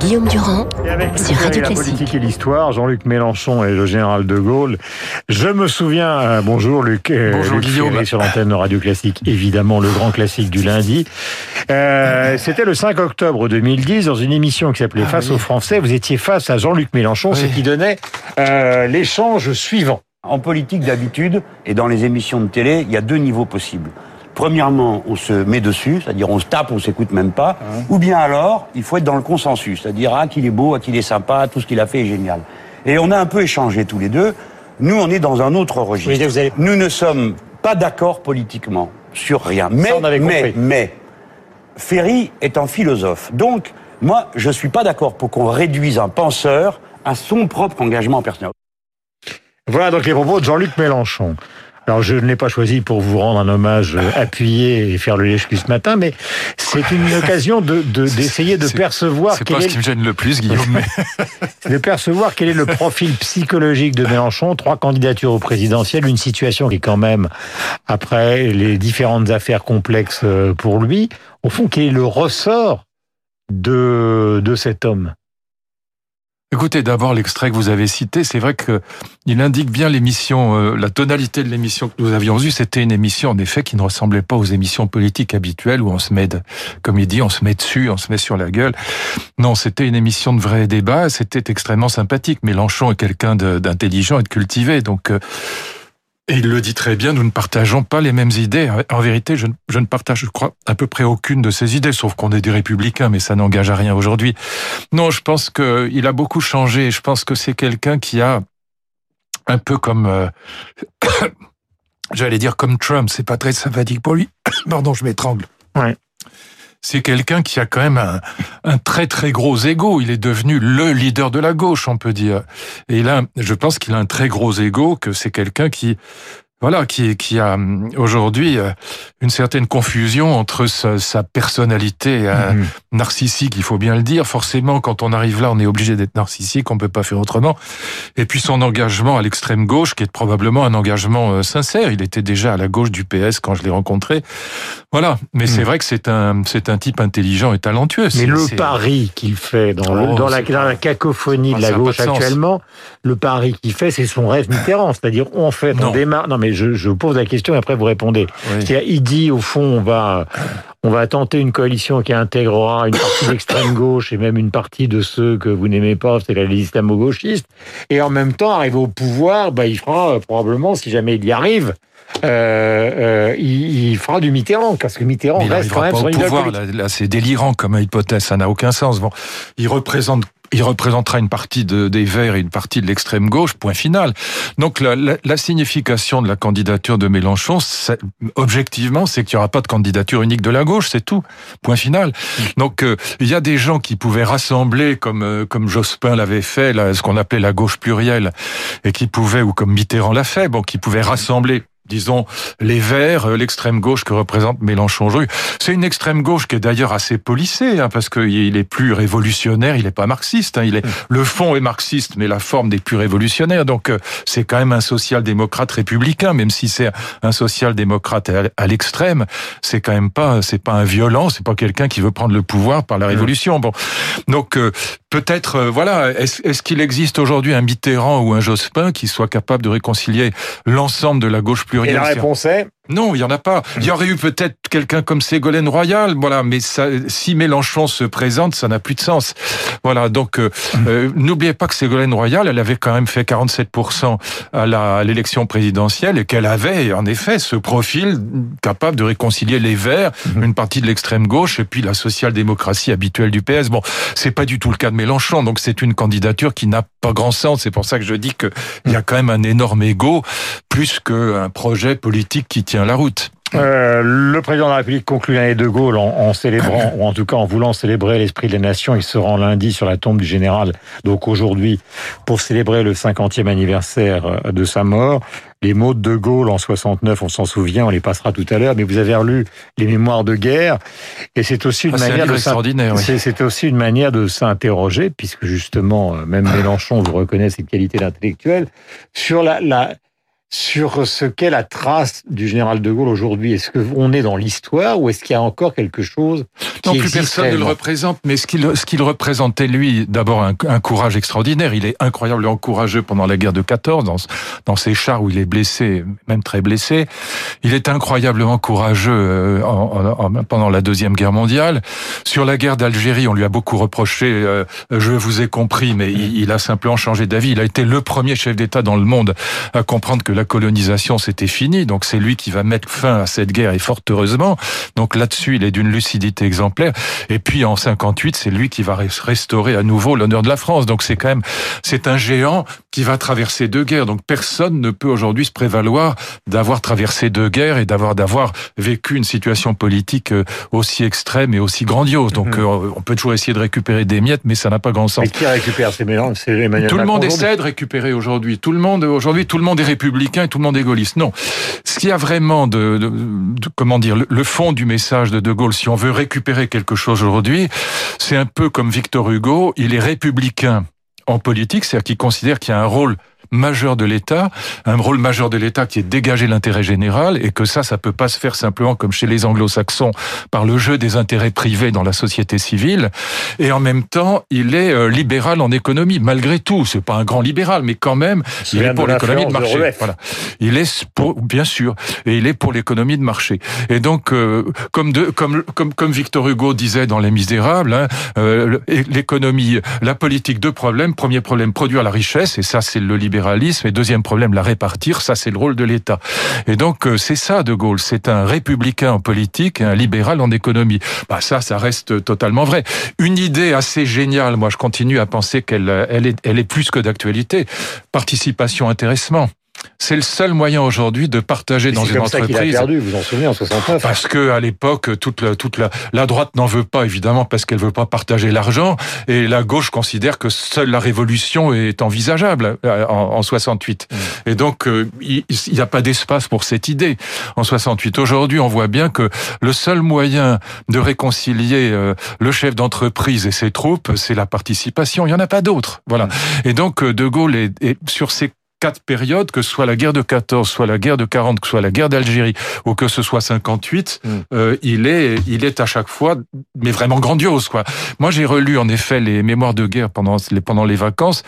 Guillaume Durand sur Radio la Classique. politique et l'histoire, Jean-Luc Mélenchon et le général de Gaulle. Je me souviens, euh, bonjour Luc, euh, Bonjour, Luc Guillaume. Ferry sur l'antenne de Radio Classique, évidemment le grand classique du lundi. Euh, C'était le 5 octobre 2010 dans une émission qui s'appelait Face aux Français. Vous étiez face à Jean-Luc Mélenchon, ce Ah Oui. qui donnait euh, l'échange suivant. En politique, d'habitude, et dans les émissions de télé, il y a deux niveaux possibles. Premièrement, on se met dessus, c'est-à-dire on se tape, on s'écoute même pas. Ou bien alors, il faut être dans le consensus, c'est-à-dire ah qu'il est beau, ah qu'il est sympa, tout ce qu'il a fait est génial. Et on a un peu échangé tous les deux. Nous, on est dans un autre registre. Vous Nous ne sommes pas d'accord politiquement sur rien. Mais, mais, mais, Ferry est un philosophe. Donc, moi, je suis pas d'accord pour qu'on réduise un penseur à son propre engagement personnel. Voilà donc les propos de Jean-Luc Mélenchon. Alors je ne l'ai pas choisi pour vous rendre un hommage euh, appuyé et faire le lèche ce matin, mais c'est une occasion de de- d'essayer de, C'est- percevoir C'est quel pas est ce qui me gêne le plus, Guillaume, mais de percevoir quel est le profil psychologique de Mélenchon. Trois candidatures au présidentiel, une situation qui est quand même, après les différentes affaires complexes euh, pour lui, au fond, quel est le ressort de, de cet homme écoutez d'abord l'extrait que vous avez cité. C'est vrai que il indique bien l'émission, euh, la tonalité de l'émission que nous avions eue. C'était une émission en effet qui ne ressemblait pas aux émissions politiques habituelles où on se met, de- comme il dit, on se met dessus, on se met sur la gueule. Non, c'était une émission de vrai débat. C'était extrêmement sympathique. Mélenchon est quelqu'un d'intelligent et de cultivé, donc. euh, Et il le dit très bien, nous ne partageons pas les mêmes idées. En vérité, je ne, je ne partage, je crois, à peu près aucune de ses idées, sauf qu'on est des républicains, mais ça n'engage à rien aujourd'hui. Non, je pense qu'il a beaucoup changé. Je pense que c'est quelqu'un qui a un peu comme, euh, j'allais dire comme Trump, c'est pas très sympathique pour lui. Pardon, je m'étrangle. Ouais. C'est quelqu'un qui a quand même un, très très gros ego. Il est devenu le leader de la gauche, on peut dire. Et là, je pense qu'il a un très gros ego, que c'est quelqu'un qui, voilà, qui, qui a hum, aujourd'hui euh, une certaine confusion entre sa, sa personnalité euh, Mhm. narcissique, il faut bien le dire. Forcément, quand on arrive là, on est obligé d'être narcissique, on peut pas faire autrement. Et puis son engagement à l'extrême gauche, qui est probablement un engagement euh, sincère. Il était déjà à la gauche du PS quand je l'ai rencontré. Voilà. Mais c'est vrai que c'est un, c'est un type intelligent et talentueux. Mais le pari qu'il fait dans, le- Oh, dans, la, dans cacophonie de la gauche de actuellement, le pari qu'il fait, c'est son rêve Mitterrand. C'est-à-dire, on fait, on démarre. Non, mais je, je pose la question et après vous répondez. Oui. Il dit, au fond, on va, on va tenter une coalition qui intégrera une partie de l'extrême gauche et même une partie de ceux que vous n'aimez pas, c'est les islamo-gauchistes. Et en même temps, arrivé au pouvoir, bah, il fera euh, probablement, si jamais il y arrive, euh, euh, il, il fera du Mitterrand, parce que Mitterrand Mais reste quand même pas sur au pouvoir. Là, là, c'est délirant comme hypothèse. Ça n'a aucun sens. Bon, il représente. Il représentera une partie de, des Verts et une partie de l'extrême gauche, point final. Donc la, la, la signification de la candidature de Mélenchon, c'est- objectivement, c'est qu'il n'y aura pas de candidature unique de la gauche, c'est tout, point final. Donc euh, il y a des gens qui pouvaient rassembler, comme euh, comme Jospin l'avait fait, là, ce qu'on appelait la gauche plurielle, et qui pouvaient, ou comme Mitterrand l'a fait, bon, qui pouvaient rassembler disons, les Verts, euh, l'extrême gauche que représente Mélenchon aujourd'hui. C'est une extrême gauche qui est d'ailleurs assez policée, hein, parce qu'il est plus révolutionnaire, il n'est pas marxiste. Hein, il est le fond est marxiste, mais la forme n'est plus révolutionnaire. Donc euh, c'est quand même un social-démocrate républicain, même si c'est un social-démocrate à, l'extrême. C'est quand même pas, c'est pas un violent, c'est pas quelqu'un qui veut prendre le pouvoir par la révolution. Bon, donc euh, peut-être, euh, voilà, est-ce qu'il existe aujourd'hui un Mitterrand ou un Jospin qui soit capable de réconcilier l'ensemble de la gauche Et la réponse est non, il y en a pas. Il y aurait eu peut-être quelqu'un comme Ségolène Royal, voilà, mais ça, si Mélenchon se présente, ça n'a plus de sens. Voilà, donc euh, euh, n'oubliez pas que Ségolène Royal, elle avait quand même fait 47% à l'élection présidentielle et qu'elle avait en effet ce profil capable de réconcilier les Verts, une partie de l'extrême gauche et puis la social-démocratie habituelle du PS. Bon, c'est pas du tout le cas de Mélenchon, donc c'est une candidature qui n'a pas grand sens. C'est pour ça que je dis que il y a quand même un énorme ego plus qu'un projet politique qui tient la route. Euh, le président de la République conclut l'année de Gaulle en, en célébrant, ou en tout cas en voulant célébrer l'esprit de la nation. Il se rend lundi sur la tombe du général, donc aujourd'hui, pour célébrer le 50e anniversaire de sa mort. Les mots de De Gaulle en 69, on s'en souvient, on les passera tout à l'heure, mais vous avez relu les mémoires de guerre, et c'est aussi une Ah, un manière livre de extraordinaire. oui. c'est aussi une manière de s'interroger, puisque justement, euh, même Mélenchon vous reconnaît cette qualité d'intellectuel, sur la, la, sur ce qu'est la trace du général de Gaulle aujourd'hui. Est-ce qu'on est dans l'histoire ou est-ce qu'il y a encore quelque chose qui Non, plus personne ne le représente, mais ce qu'il représentait lui, d'abord un, un, courage extraordinaire. Il est incroyablement courageux pendant la guerre de 14, dans, dans ses chars où il est blessé, même très blessé. Il est incroyablement courageux euh, en, en, pendant la deuxième guerre mondiale. Sur la guerre d'Algérie, on lui a beaucoup reproché. Euh, je vous ai compris, mais il, il a simplement changé d'avis. Il a été le premier chef d'État dans le monde à comprendre que la colonisation c'était fini, donc c'est lui qui va mettre fin à cette guerre et fort heureusement. Donc là-dessus, il est d'une lucidité exemplaire. Et puis en 58, c'est lui qui va restaurer à nouveau l'honneur de la France. Donc c'est quand même c'est un géant qui va traverser deux guerres. Donc personne ne peut aujourd'hui se prévaloir d'avoir traversé deux guerres et d'avoir d'avoir vécu une situation politique euh, aussi extrême et aussi grandiose. Donc mmh. on peut toujours essayer de récupérer des miettes, mais ça n'a pas grand sens. Et qui récupère ces mélanges? Tout le monde essaie de récupérer aujourd'hui. Tout le monde aujourd'hui, tout le monde est républicain et tout le monde est gaulliste. Non. Ce qui a vraiment de, de, de comment dire, le, le, fond du message de De Gaulle, si on veut récupérer quelque chose aujourd'hui, c'est un peu comme Victor Hugo, il est républicain en politique, c'est-à-dire qu'il considère qu'il y a un rôle majeur de l'État, un rôle majeur de l'État qui est dégager l'intérêt général et que ça, ça peut pas se faire simplement comme chez les anglo-saxons par le jeu des intérêts privés dans la société civile. Et en même temps, il est euh, libéral en économie, malgré tout. C'est pas un grand libéral, mais quand même, il est pour l'économie de marché. De voilà. Il est pour, bien sûr, et il est pour l'économie de marché. Et donc, euh, comme, de, comme, comme, comme Victor Hugo disait dans Les Misérables, hein, euh, l'économie, la politique, deux problèmes. Premier problème, produire la richesse, et ça, c'est le libéral et deuxième problème, la répartir, ça c'est le rôle de l'État. Et donc euh, c'est ça De Gaulle, c'est un républicain en politique et un libéral en économie. Bah ça, ça reste totalement vrai. Une idée assez géniale, moi je continue à penser qu'elle elle est, elle est plus que d'actualité. Participation, intéressement. C'est le seul moyen aujourd'hui de partager dans une comme entreprise. Perdu, vous en souvenez en 69. Parce que à l'époque, toute la, toute la, la droite n'en veut pas évidemment parce qu'elle veut pas partager l'argent et la gauche considère que seule la révolution est envisageable euh, en, en 68. Mmh. Et donc euh, il n'y a pas d'espace pour cette idée en 68. Aujourd'hui, on voit bien que le seul moyen de réconcilier euh, le chef d'entreprise et ses troupes, c'est la participation. Il y en a pas d'autre. Voilà. Mmh. Et donc De Gaulle est, est sur ces quatre périodes, que ce soit la guerre de 14, soit la guerre de 40, que ce soit la guerre d'Algérie ou que ce soit 58, mm. euh, il est il est à chaque fois mais vraiment grandiose quoi. Moi j'ai relu en effet les mémoires de guerre pendant les pendant les vacances,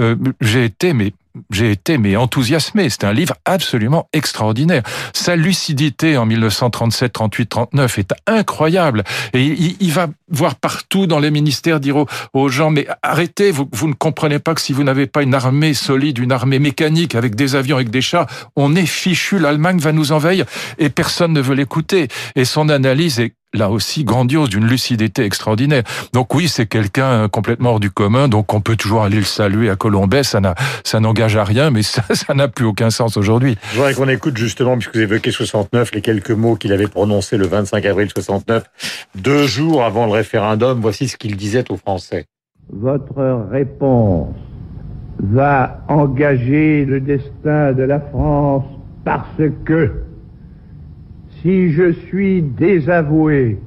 euh, j'ai été mais j'ai été mais enthousiasmé. C'est un livre absolument extraordinaire. Sa lucidité en 1937, 38, 39 est incroyable. Et il, va voir partout dans les ministères dire aux, gens mais arrêtez, vous, vous ne comprenez pas que si vous n'avez pas une armée solide, une armée mécanique avec des avions, avec des chars, on est fichu. L'Allemagne va nous envahir et personne ne veut l'écouter. Et son analyse est là aussi grandiose, d'une lucidité extraordinaire. Donc oui, c'est quelqu'un complètement hors du commun, donc on peut toujours aller le saluer à Colombais, ça n'a, ça n'engage à rien, mais ça, ça n'a plus aucun sens aujourd'hui. Je voudrais qu'on écoute justement, puisque vous évoquez 69, les quelques mots qu'il avait prononcés le 25 avril 69, deux jours avant le référendum, voici ce qu'il disait aux Français. Votre réponse va engager le destin de la France parce que si je suis désavoué,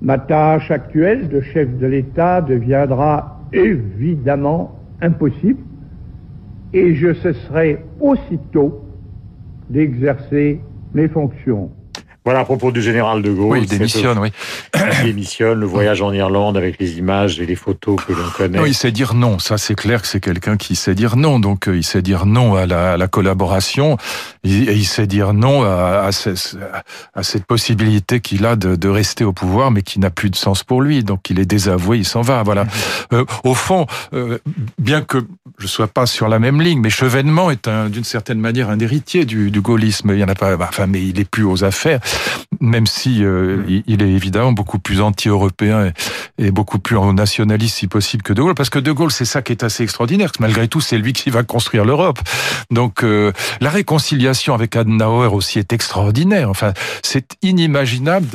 ma tâche actuelle de chef de l'État deviendra évidemment impossible et je cesserai aussitôt d'exercer mes fonctions. Voilà à propos du général de Gaulle. Oui, il démissionne, oui. Il démissionne, le voyage en Irlande avec les images et les photos que l'on connaît. Non, il sait dire non. Ça, c'est clair que c'est quelqu'un qui sait dire non. Donc, euh, il sait dire non à la, à la collaboration et il sait dire non à, à, ce, à cette possibilité qu'il a de, de, rester au pouvoir, mais qui n'a plus de sens pour lui. Donc, il est désavoué, il s'en va. Voilà. Mm-hmm. Euh, au fond, euh, bien que je sois pas sur la même ligne, mais Chevènement est d'une certaine manière un héritier du, du gaullisme. Il y en a pas, enfin, mais il est plus aux affaires même si euh, il est évidemment beaucoup plus anti-européen et, beaucoup plus nationaliste si possible que De Gaulle, parce que De Gaulle, c'est ça qui est assez extraordinaire, parce malgré tout, c'est lui qui va construire l'Europe. Donc euh, la réconciliation avec Adenauer aussi est extraordinaire. Enfin, c'est inimaginable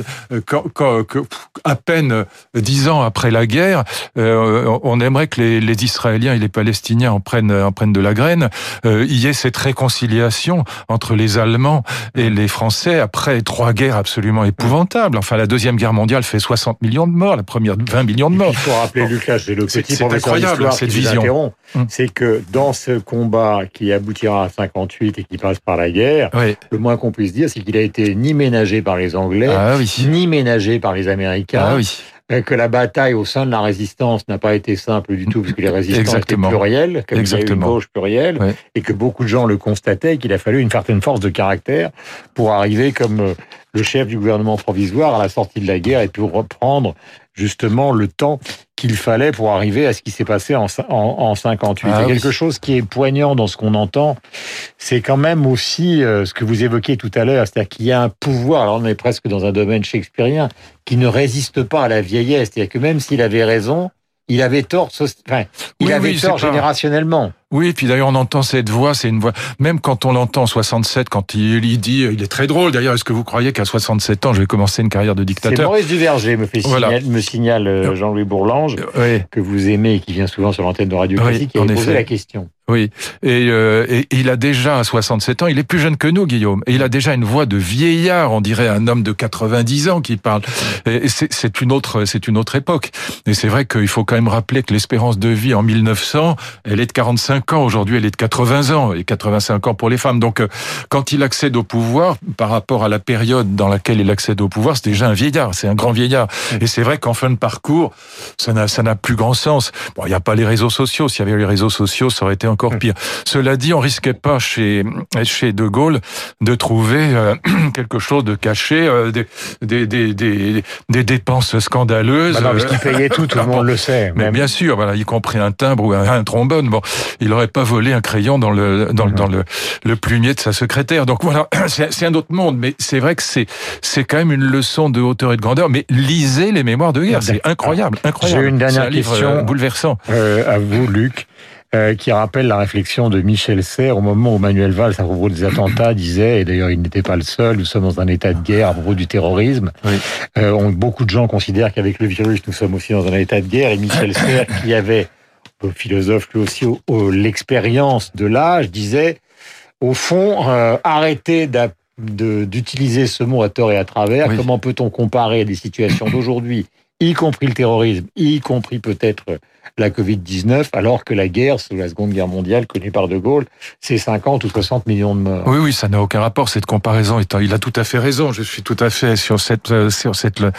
quand, quand, que, à peine dix ans après la guerre, euh, on aimerait que les, Israéliens et les Palestiniens en prennent, en prennent de la graine. il y ait cette réconciliation entre les Allemands et les Français après trois guerres absolument absolument épouvantable. Enfin, la Deuxième Guerre mondiale fait 60 millions de morts, la première 20 millions de morts. Il faut rappeler, Lucas, c'est le petit c'est incroyable cette vision. Hum. C'est que dans ce combat qui aboutira à 58 et qui passe par la guerre, oui. le moins qu'on puisse dire, c'est qu'il a été ni ménagé par les Anglais, ah, oui. ni ménagé par les Américains. Ah, oui que la bataille au sein de la résistance n'a pas été simple du tout, parce que les résistants Exactement. étaient pluriels, comme Exactement. il y a eu une gauche plurielle, Ouais. et que beaucoup de gens le constataient, qu'il a fallu une certaine force de caractère pour arriver comme euh, le chef du gouvernement provisoire à la sortie de la guerre et pour reprendre justement le temps qu'il fallait pour arriver à ce qui s'est passé en, en, en 58. Ah oui. quelque chose qui est poignant dans ce qu'on entend, c'est quand même aussi euh, ce que vous évoquiez tout à l'heure, c'est-à-dire qu'il y a un pouvoir, alors on est presque dans un domaine shakespearien, qui ne résiste pas à la vieillesse. C'est-à-dire que même s'il avait raison, il avait tort, enfin, il Oui, avait oui, tort générationnellement. Oui, puis d'ailleurs on entend cette voix, c'est une voix. Même quand on l'entend en 67, quand il, il dit, il est très drôle. D'ailleurs, est-ce que vous croyez qu'à 67 ans, je vais commencer une carrière de C'est dictateur Maurice Duverger, me, fait Voilà. signal- me signale euh, Jean-Louis Bourlange, Oui, que vous aimez et qui vient souvent sur l'antenne de Radio Oui, Classique, qui avait posé la question. oui. Et, euh, et il a déjà 67 ans. Il est plus jeune que nous, Guillaume. Et il a déjà une voix de vieillard. On dirait un homme de 90 ans qui parle. Et et c'est c'est une autre, c'est une autre époque. Et c'est vrai qu'il faut quand même rappeler que l'espérance de vie en 1900, elle est de 45 ans. Aujourd'hui, elle est de 80 ans et 85 ans pour les femmes. Donc, euh, quand il accède au pouvoir, par rapport à la période dans laquelle il accède au pouvoir, c'est déjà un vieillard. C'est un grand vieillard. Et c'est vrai qu'en fin de parcours, ça n'a, ça n'a plus grand sens. Bon, il n'y a pas les réseaux sociaux. S'il y avait les réseaux sociaux, ça aurait été encore pire. Cela dit, on risquait pas chez, chez De Gaulle de trouver euh, quelque chose de caché, euh, des, des, des, des, des dépenses scandaleuses. Bah non, parce qu'il payait tout, tout le Ah monde le sait. Mais bien sûr, voilà, y compris un timbre ou un, un trombone. Bon, il n'aurait pas volé un crayon dans le dans, le- dans le, le plumier de sa secrétaire. Donc voilà, c'est un autre monde. Mais c'est vrai que c'est c'est quand même une leçon de hauteur et de grandeur. Mais lisez les mémoires de guerre, c'est incroyable, incroyable. J'ai une dernière un livre, question. euh, bouleversant. euh, à vous, Luc, euh, qui rappelle la réflexion de Michel Serres au moment où Manuel Valls, à propos des attentats, disait, et d'ailleurs il n'était pas le seul, nous sommes dans un état de guerre à propos du terrorisme. Oui. Euh, on- beaucoup de gens considèrent qu'avec le virus, nous sommes aussi dans un état de guerre, et Michel Serres, qui avait, le philosophe lui aussi, au- au- l'expérience de l'âge, disait, au fond, euh, arrêtez d'utiliser ce mot à tort et à travers. Oui. Comment peut-on comparer des situations d'aujourd'hui, y compris le terrorisme, y compris peut-être la Covid-19, alors que la guerre, sous la Seconde Guerre mondiale, connue par De Gaulle, c'est 50 ou 60 millions de morts. Oui, oui, ça n'a aucun rapport cette comparaison. Il a tout à fait raison. Je suis tout à fait sur cette euh, sur cette le-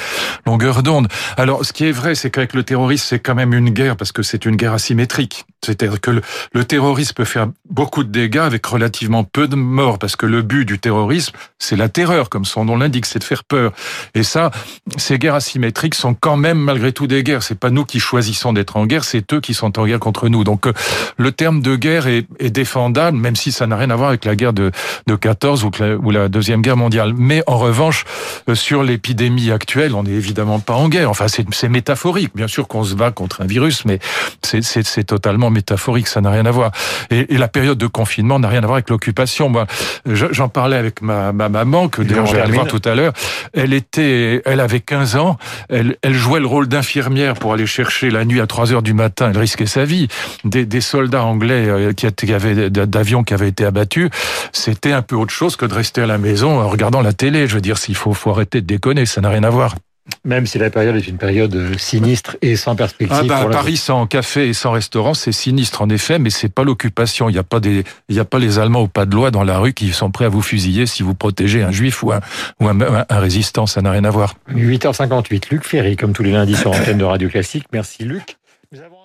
longueur d'onde. Alors, ce qui est vrai, c'est qu'avec le terrorisme, c'est quand même une guerre parce que c'est une guerre asymétrique. C'est-à-dire que le, le terrorisme peut faire beaucoup de dégâts avec relativement peu de morts parce que le but du terrorisme, c'est la terreur, comme son nom l'indique, c'est de faire peur. Et ça, ces guerres asymétriques sont même malgré tout des guerres. C'est pas nous qui choisissons d'être en guerre, c'est eux qui sont en guerre contre nous. Donc, euh, le terme de guerre est, est défendable, même si ça n'a rien à voir avec la guerre de, de 14 ou, la, ou la deuxième guerre mondiale. Mais en revanche, euh, sur l'épidémie actuelle, on n'est évidemment pas en guerre. Enfin, c'est c'est métaphorique. Bien sûr qu'on se bat contre un virus, mais c'est- c'est c'est totalement métaphorique. Ça n'a rien à voir. Et, et la période de confinement n'a rien à voir avec l'occupation. Moi, je- j'en parlais avec ma, ma maman, que d'ailleurs je vais aller voir tout à l'heure. Elle était, elle avait 15 ans. Elle, elle jouait le rôle d'infirmière pour aller chercher la nuit à 3 heures du matin. Elle risquait sa vie. Des, des soldats anglais euh, qui, avaient d'avions qui avaient été abattus. C'était un peu autre chose que de rester à la maison en regardant la télé. Je veux dire, s'il faut, faut arrêter de déconner. Ça n'a rien à voir. Même si la période est une période euh, sinistre et sans perspective. Ah bah, pour Paris sans café et sans restaurant, c'est sinistre en effet, mais c'est pas l'occupation. Il n'y a pas des, il y a pas les Allemands au pas de loi dans la rue qui sont prêts à vous fusiller si vous protégez un juif ou un, ou un, un- un résistant. Ça n'a rien à voir. 8h58, Luc Ferry, comme tous les lundis sur l'antenne de Radio Classique. Merci Luc. Nous avons